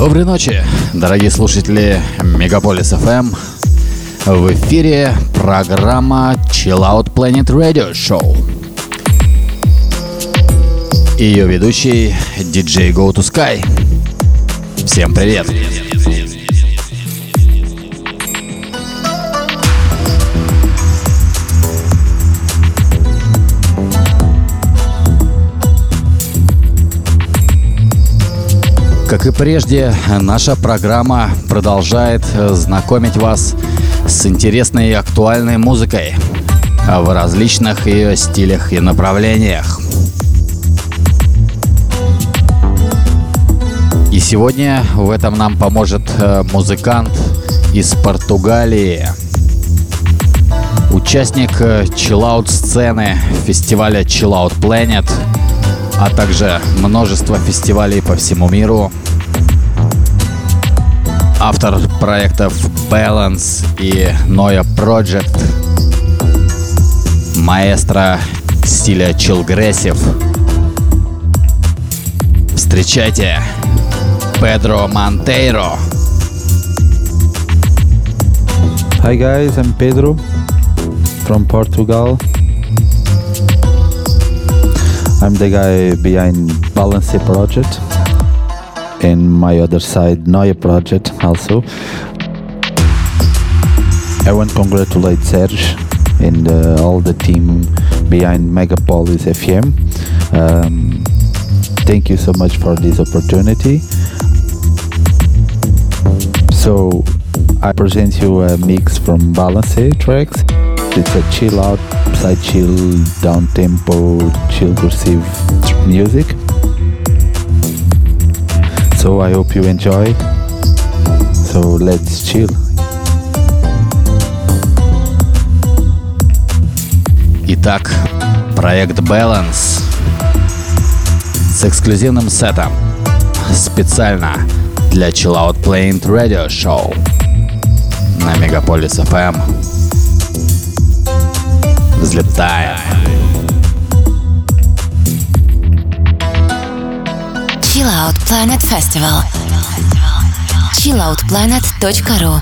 Доброй ночи, дорогие слушатели Мегаполис FM. В эфире программа Chill Out Planet Radio Show. Ее ведущий DJ Go to Sky. Всем привет! Как и прежде, наша программа продолжает знакомить вас с интересной и актуальной музыкой в различных ее стилях и направлениях. И сегодня в этом нам поможет э, музыкант из Португалии, участник чиллаут сцены фестиваля Chill Out Planet, а также множество фестивалей по всему миру, автор проектов Balance и Noia Project, маэстро стиля Chillgressive. Встречайте Педро Монтейро. Hi guys, I'm Pedro from Portugal. I'm the guy behind Balance Project and my other side Noia Project also. I want to congratulate Serge and uh, all the team behind Megapolis FM. Um, thank you so much for this opportunity. So I present you a mix from Balance tracks. It's a chill out, side chill, down tempo, chill cursive music. So I hope you enjoy. So let's chill. Итак, проект Balance с эксклюзивным сетом специально для Chill Out Planet Radio Show на Мегаполис FM. Взлетаем. Chill Out Planet Festival. chilloutplanet.ru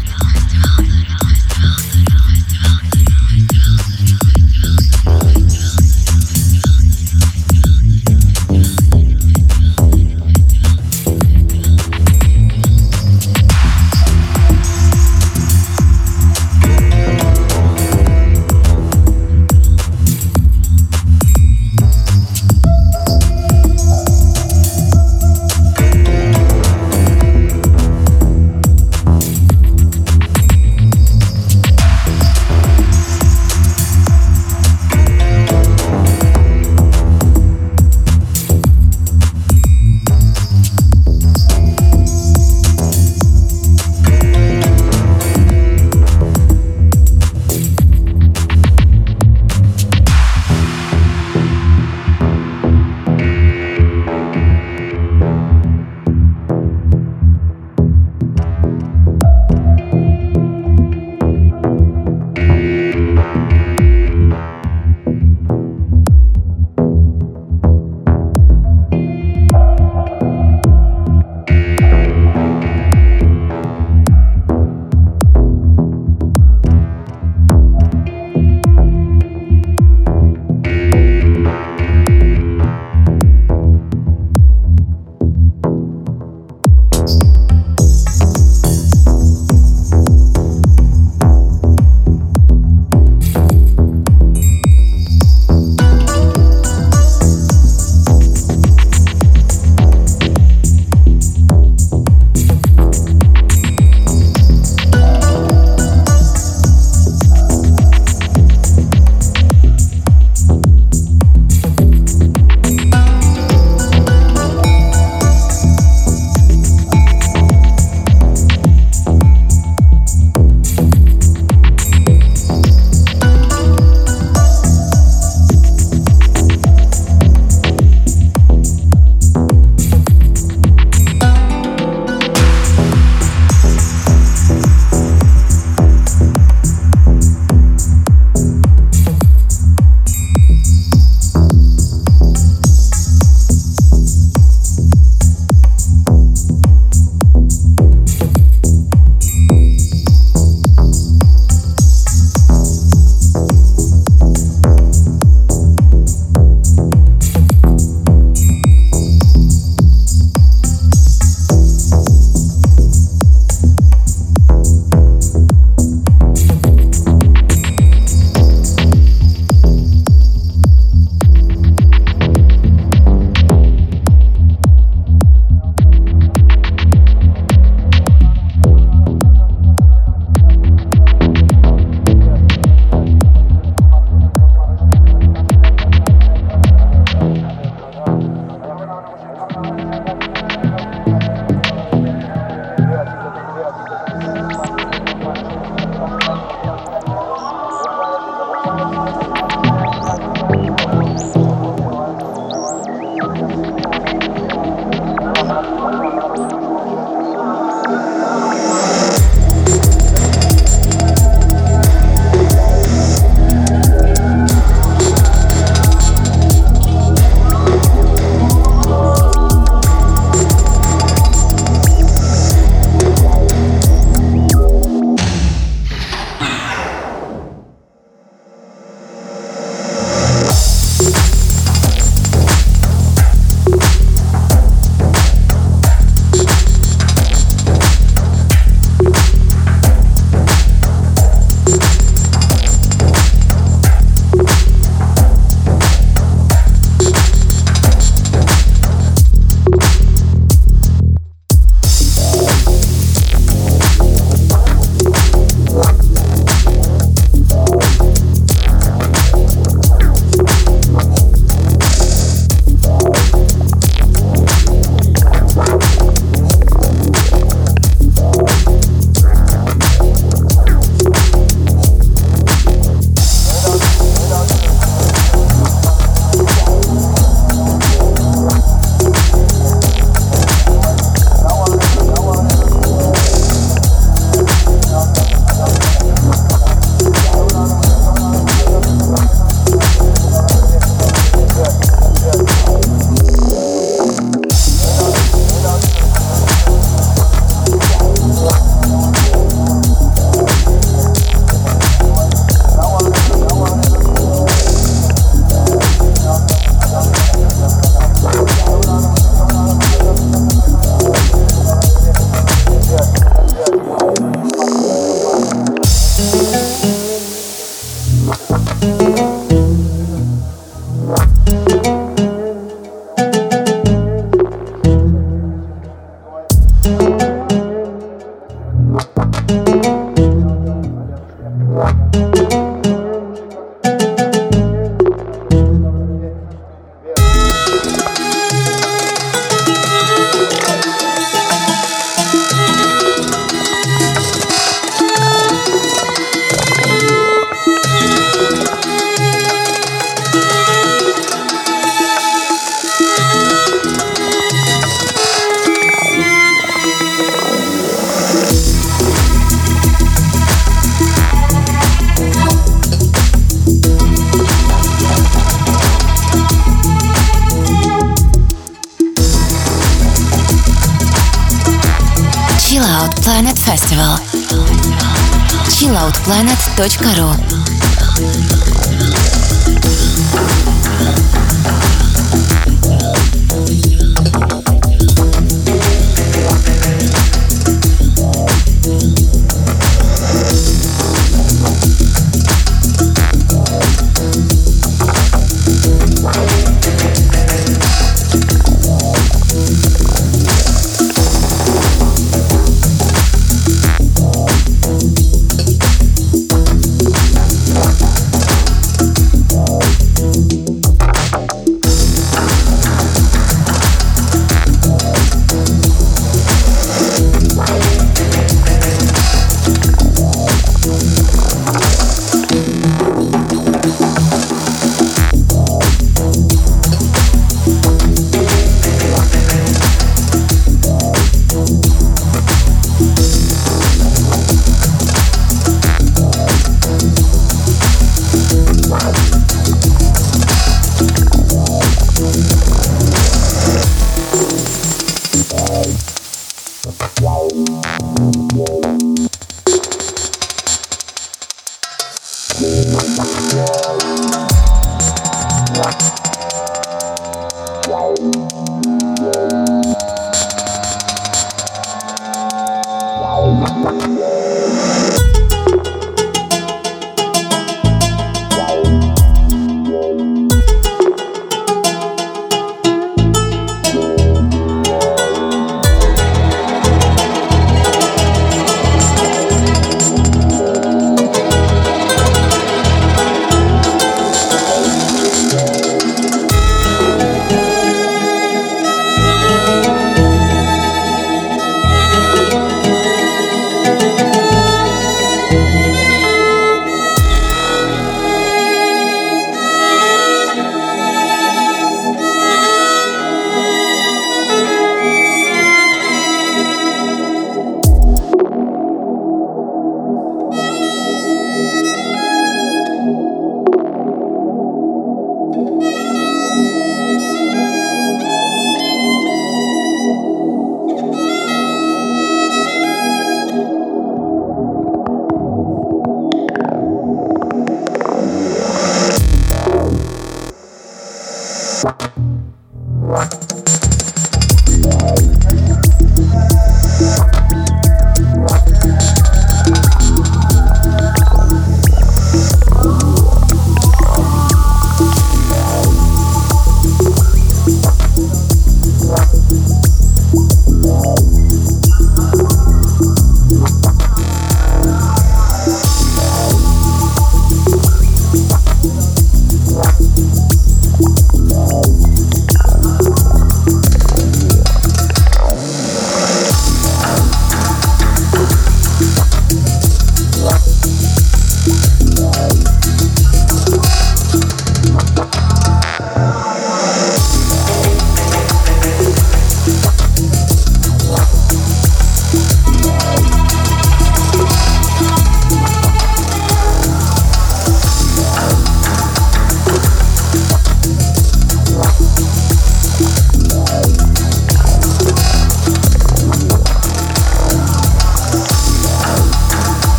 cloudplanet.ru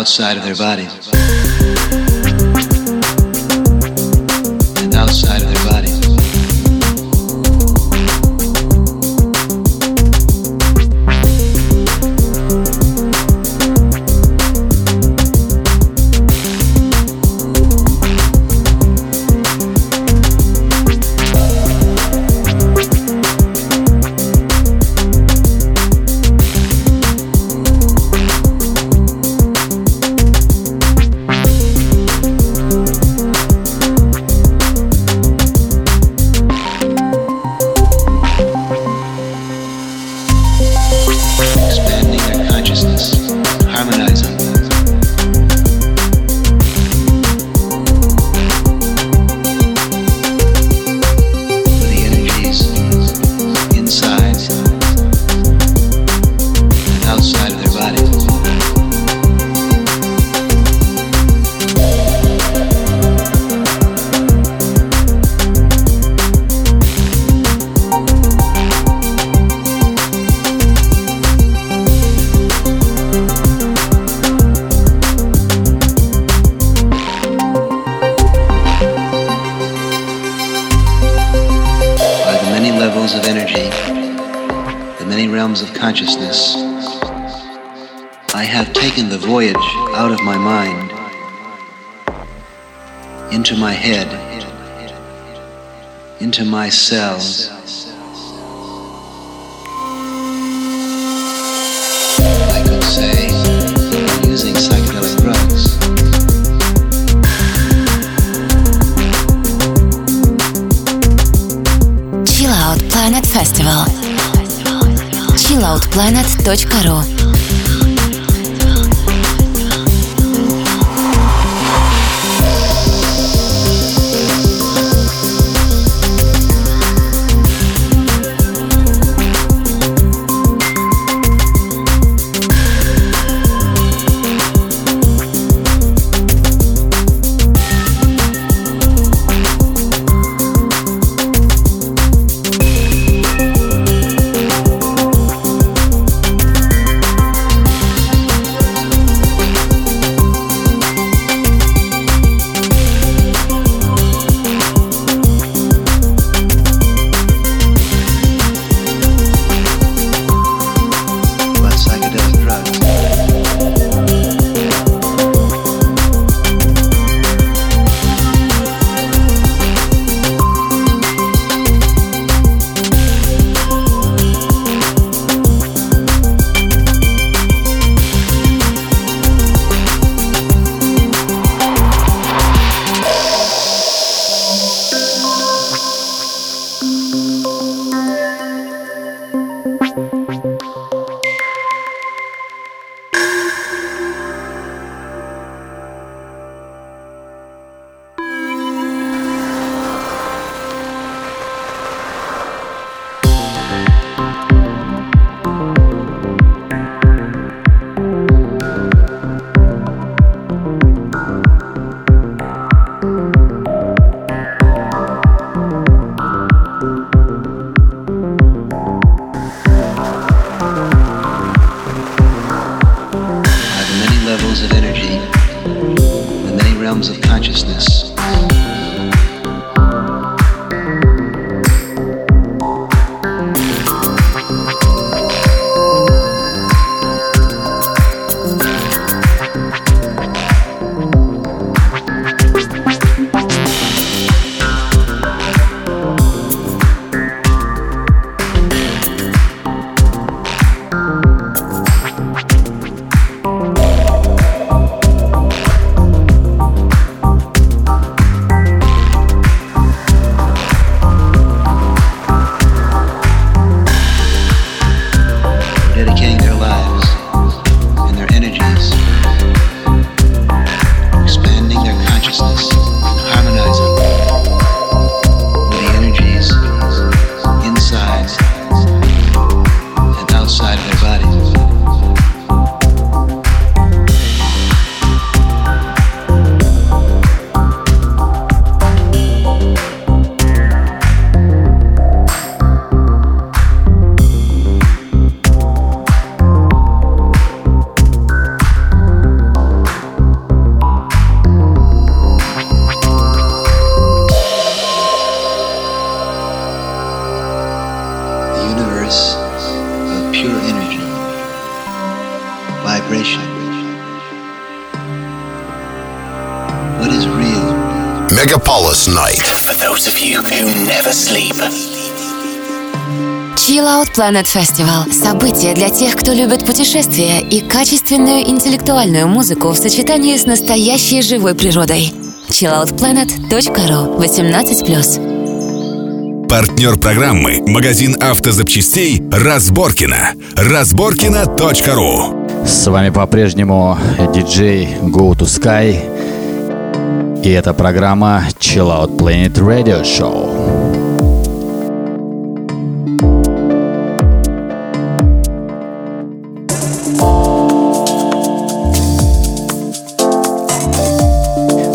outside of their body. to myself. I could say, I'm using psychedelic drugs. Chill Out Planet Festival chilloutplanet.ru Planet Festival – событие для тех, кто любит путешествия и качественную интеллектуальную музыку в сочетании с настоящей живой природой. chilloutplanet.ru 18+. Партнер программы – магазин автозапчастей «Разборкина». Разборкина.ру С вами по-прежнему диджей Go to Sky. И это программа Chill Out Planet Radio Show.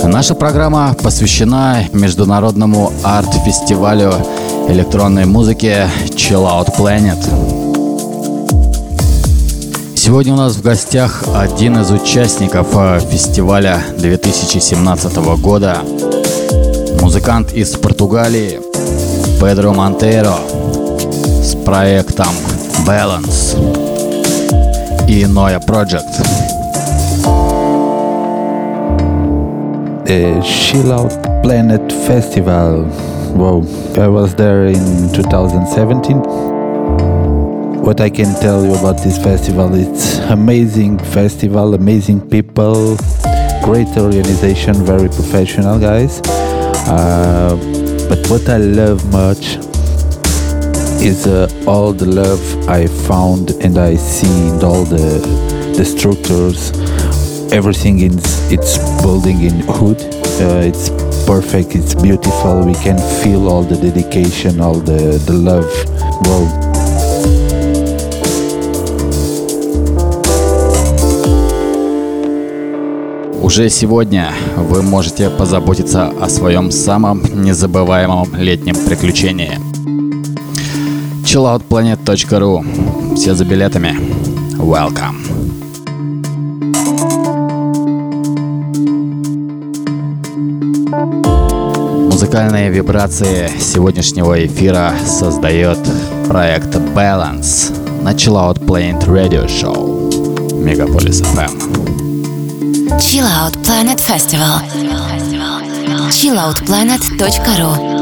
Наша программа посвящена международному арт-фестивалю электронной музыки Chill Out Planet. Сегодня у нас в гостях один из участников э, фестиваля 2017 года. Музыкант из Португалии Педро Монтейро с проектом Balance и Noia Project. The Chill Out Planet Festival. Wow, I was there in 2017. What I can tell you about this festival, it's amazing festival, amazing people, great organization, very professional guys. Uh, but what I love much is uh, all the love I found and I see in all the the structures everything in it's building in hood uh, it's perfect it's beautiful we can feel all the dedication all the the love wow Уже сегодня вы можете позаботиться о своем самом незабываемом летнем приключении. chilloutplanet.ru Все за билетами. Welcome. Музыкальные вибрации сегодняшнего эфира создает проект Balance Chill Out Planet Radio Show Мегаполис FM. Chill Out Planet Festival. chilloutplanet.ru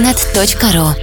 chilloutplanet.ru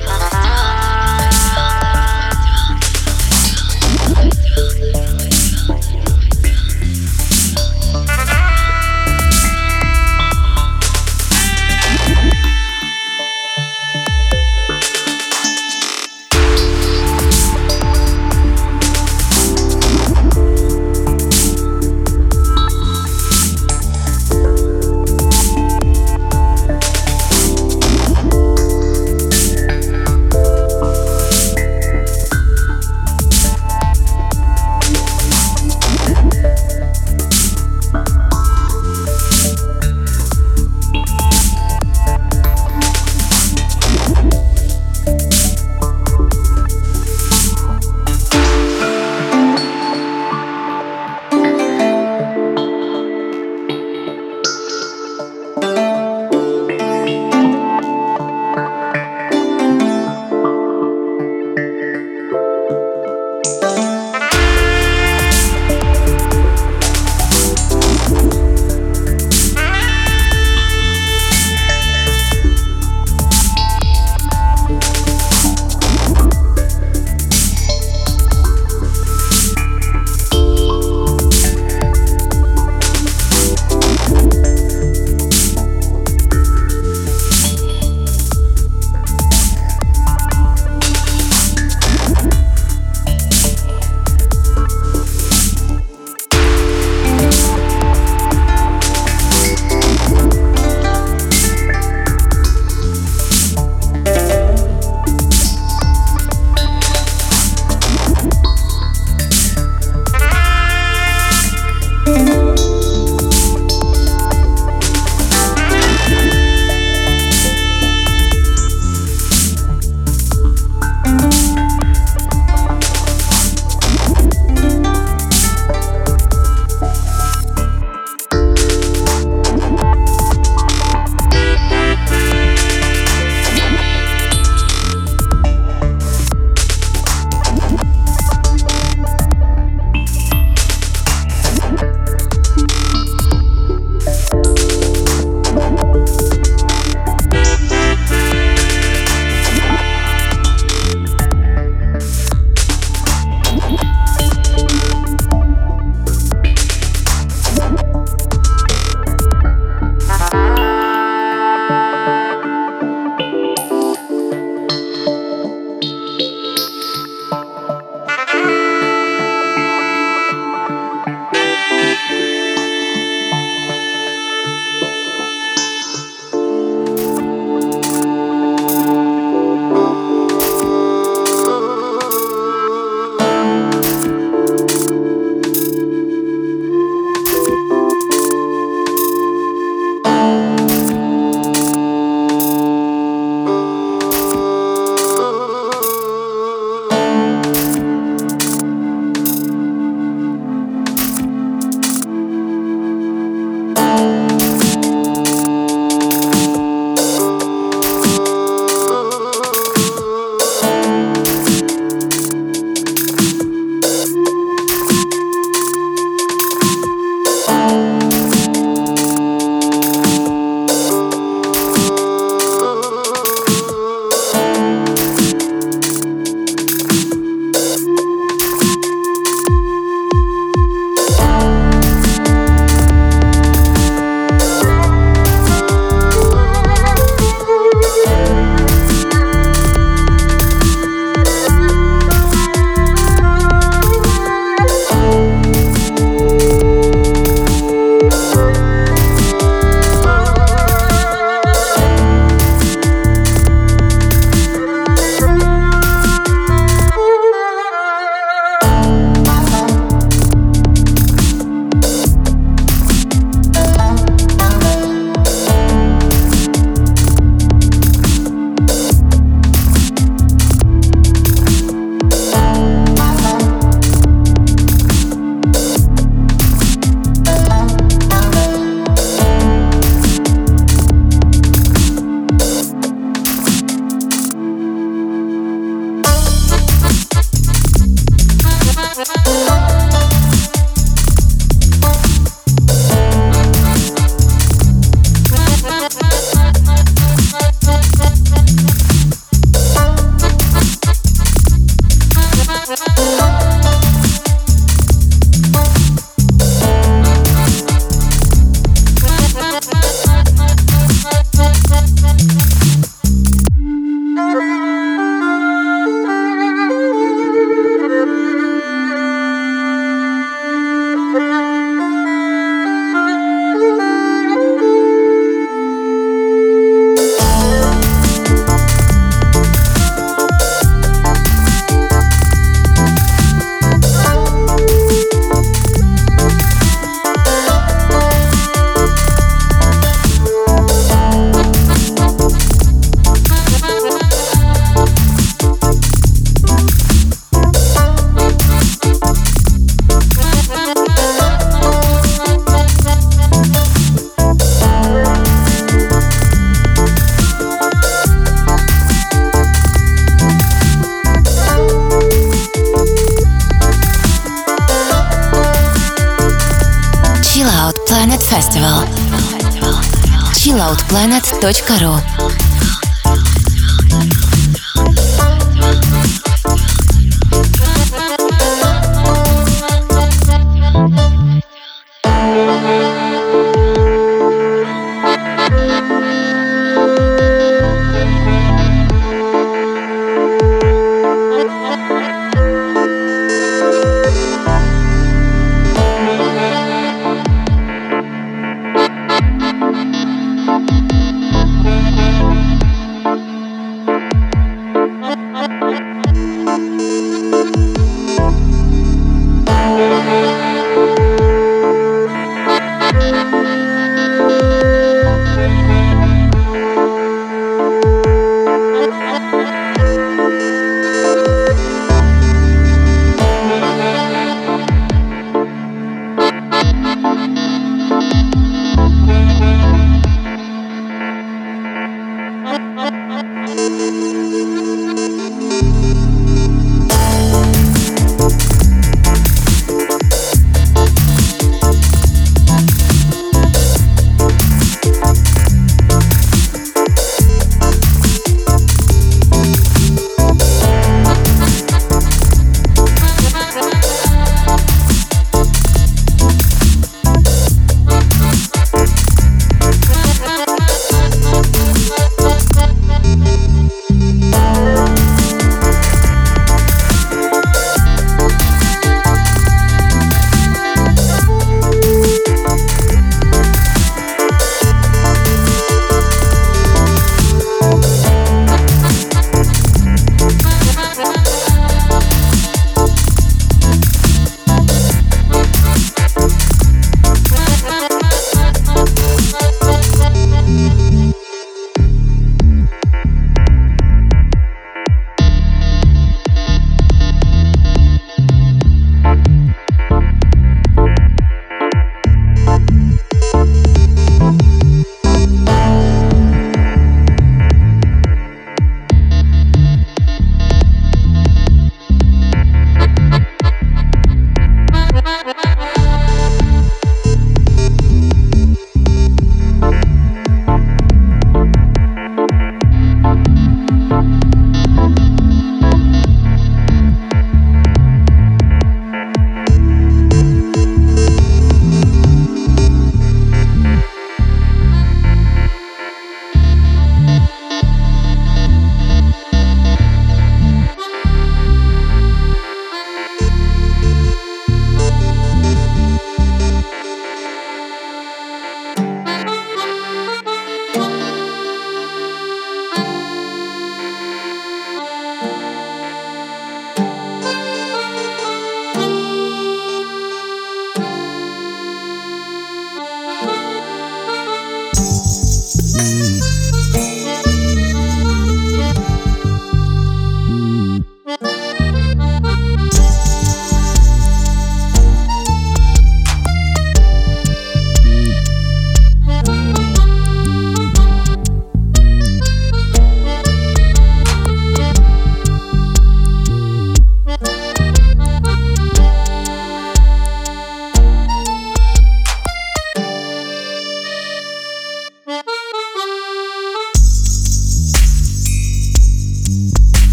chilloutplanet.ru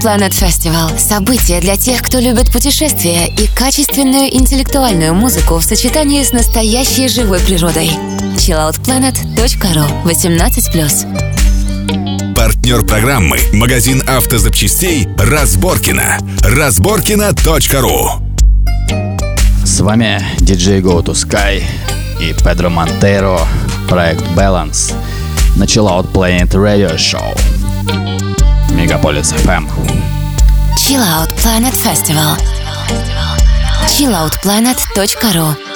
Planet Festival – событие для тех, кто любит путешествия и качественную интеллектуальную музыку в сочетании с настоящей живой природой. chilloutplanet.ru 18+. Партнер программы – магазин автозапчастей «Разборкина». Разборкина.ру С вами диджей Go to Sky и Педро Монтейро, проект Balance на Chill Out Planet Radio Show. Мегаполис FM. Chill Out Planet Festival. chilloutplanet.ru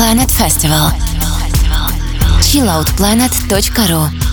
Planet Festival. chilloutplanet.ru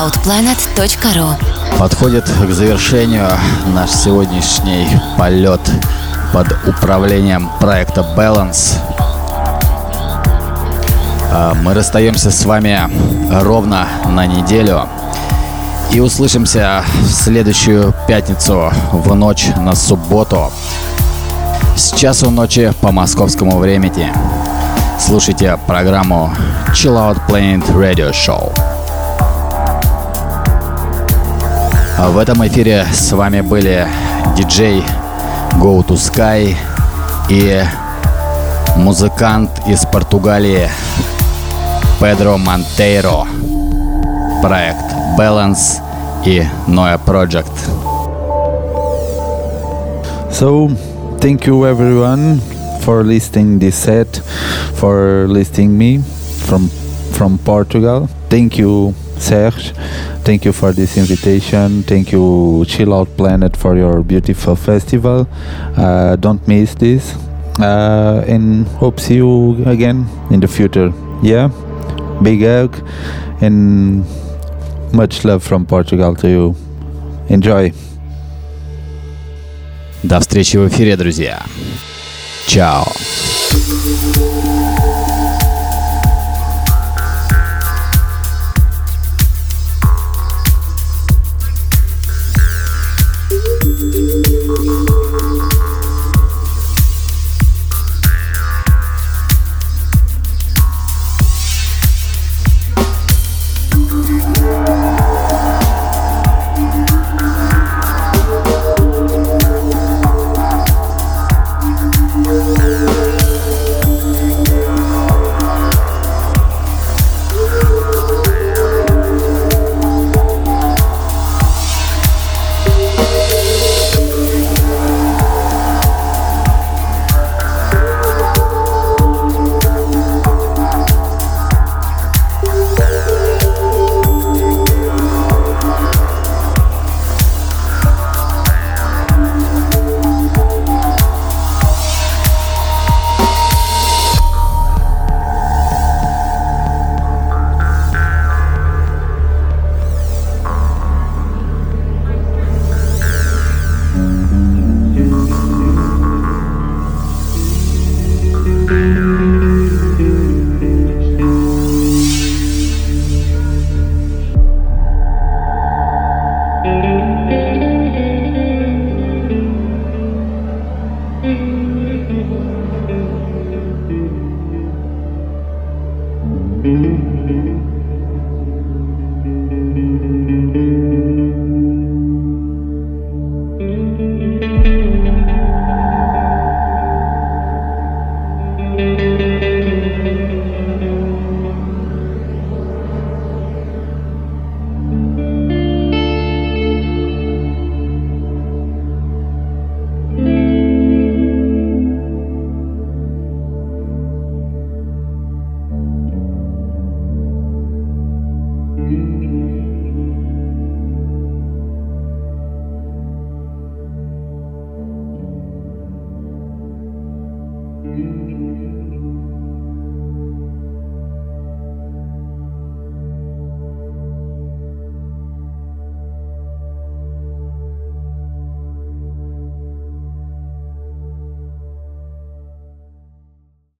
chilloutplanet.ru Подходит к завершению наш сегодняшний полет под управлением проекта Balance. А, мы расстаемся с вами ровно на неделю и услышимся в следующую пятницу в ночь на субботу с часу ночи по московскому времени. Слушайте программу Chill Out Planet Radio Show. В этом эфире с вами были диджей Go to Sky и музыкант из Португалии Педро Монтейро. Проект Balance и Noia Project. So, thank you everyone for listening this set, for listening me from from Portugal. Thank you, Serge. Thank you for this invitation. Thank you, Chill Out Planet, for your beautiful festival. Uh, don't miss this, uh, and hope see you again in the future. Yeah, big hug and much love from Portugal to you. Enjoy. До встречи в эфире, друзья. Чао.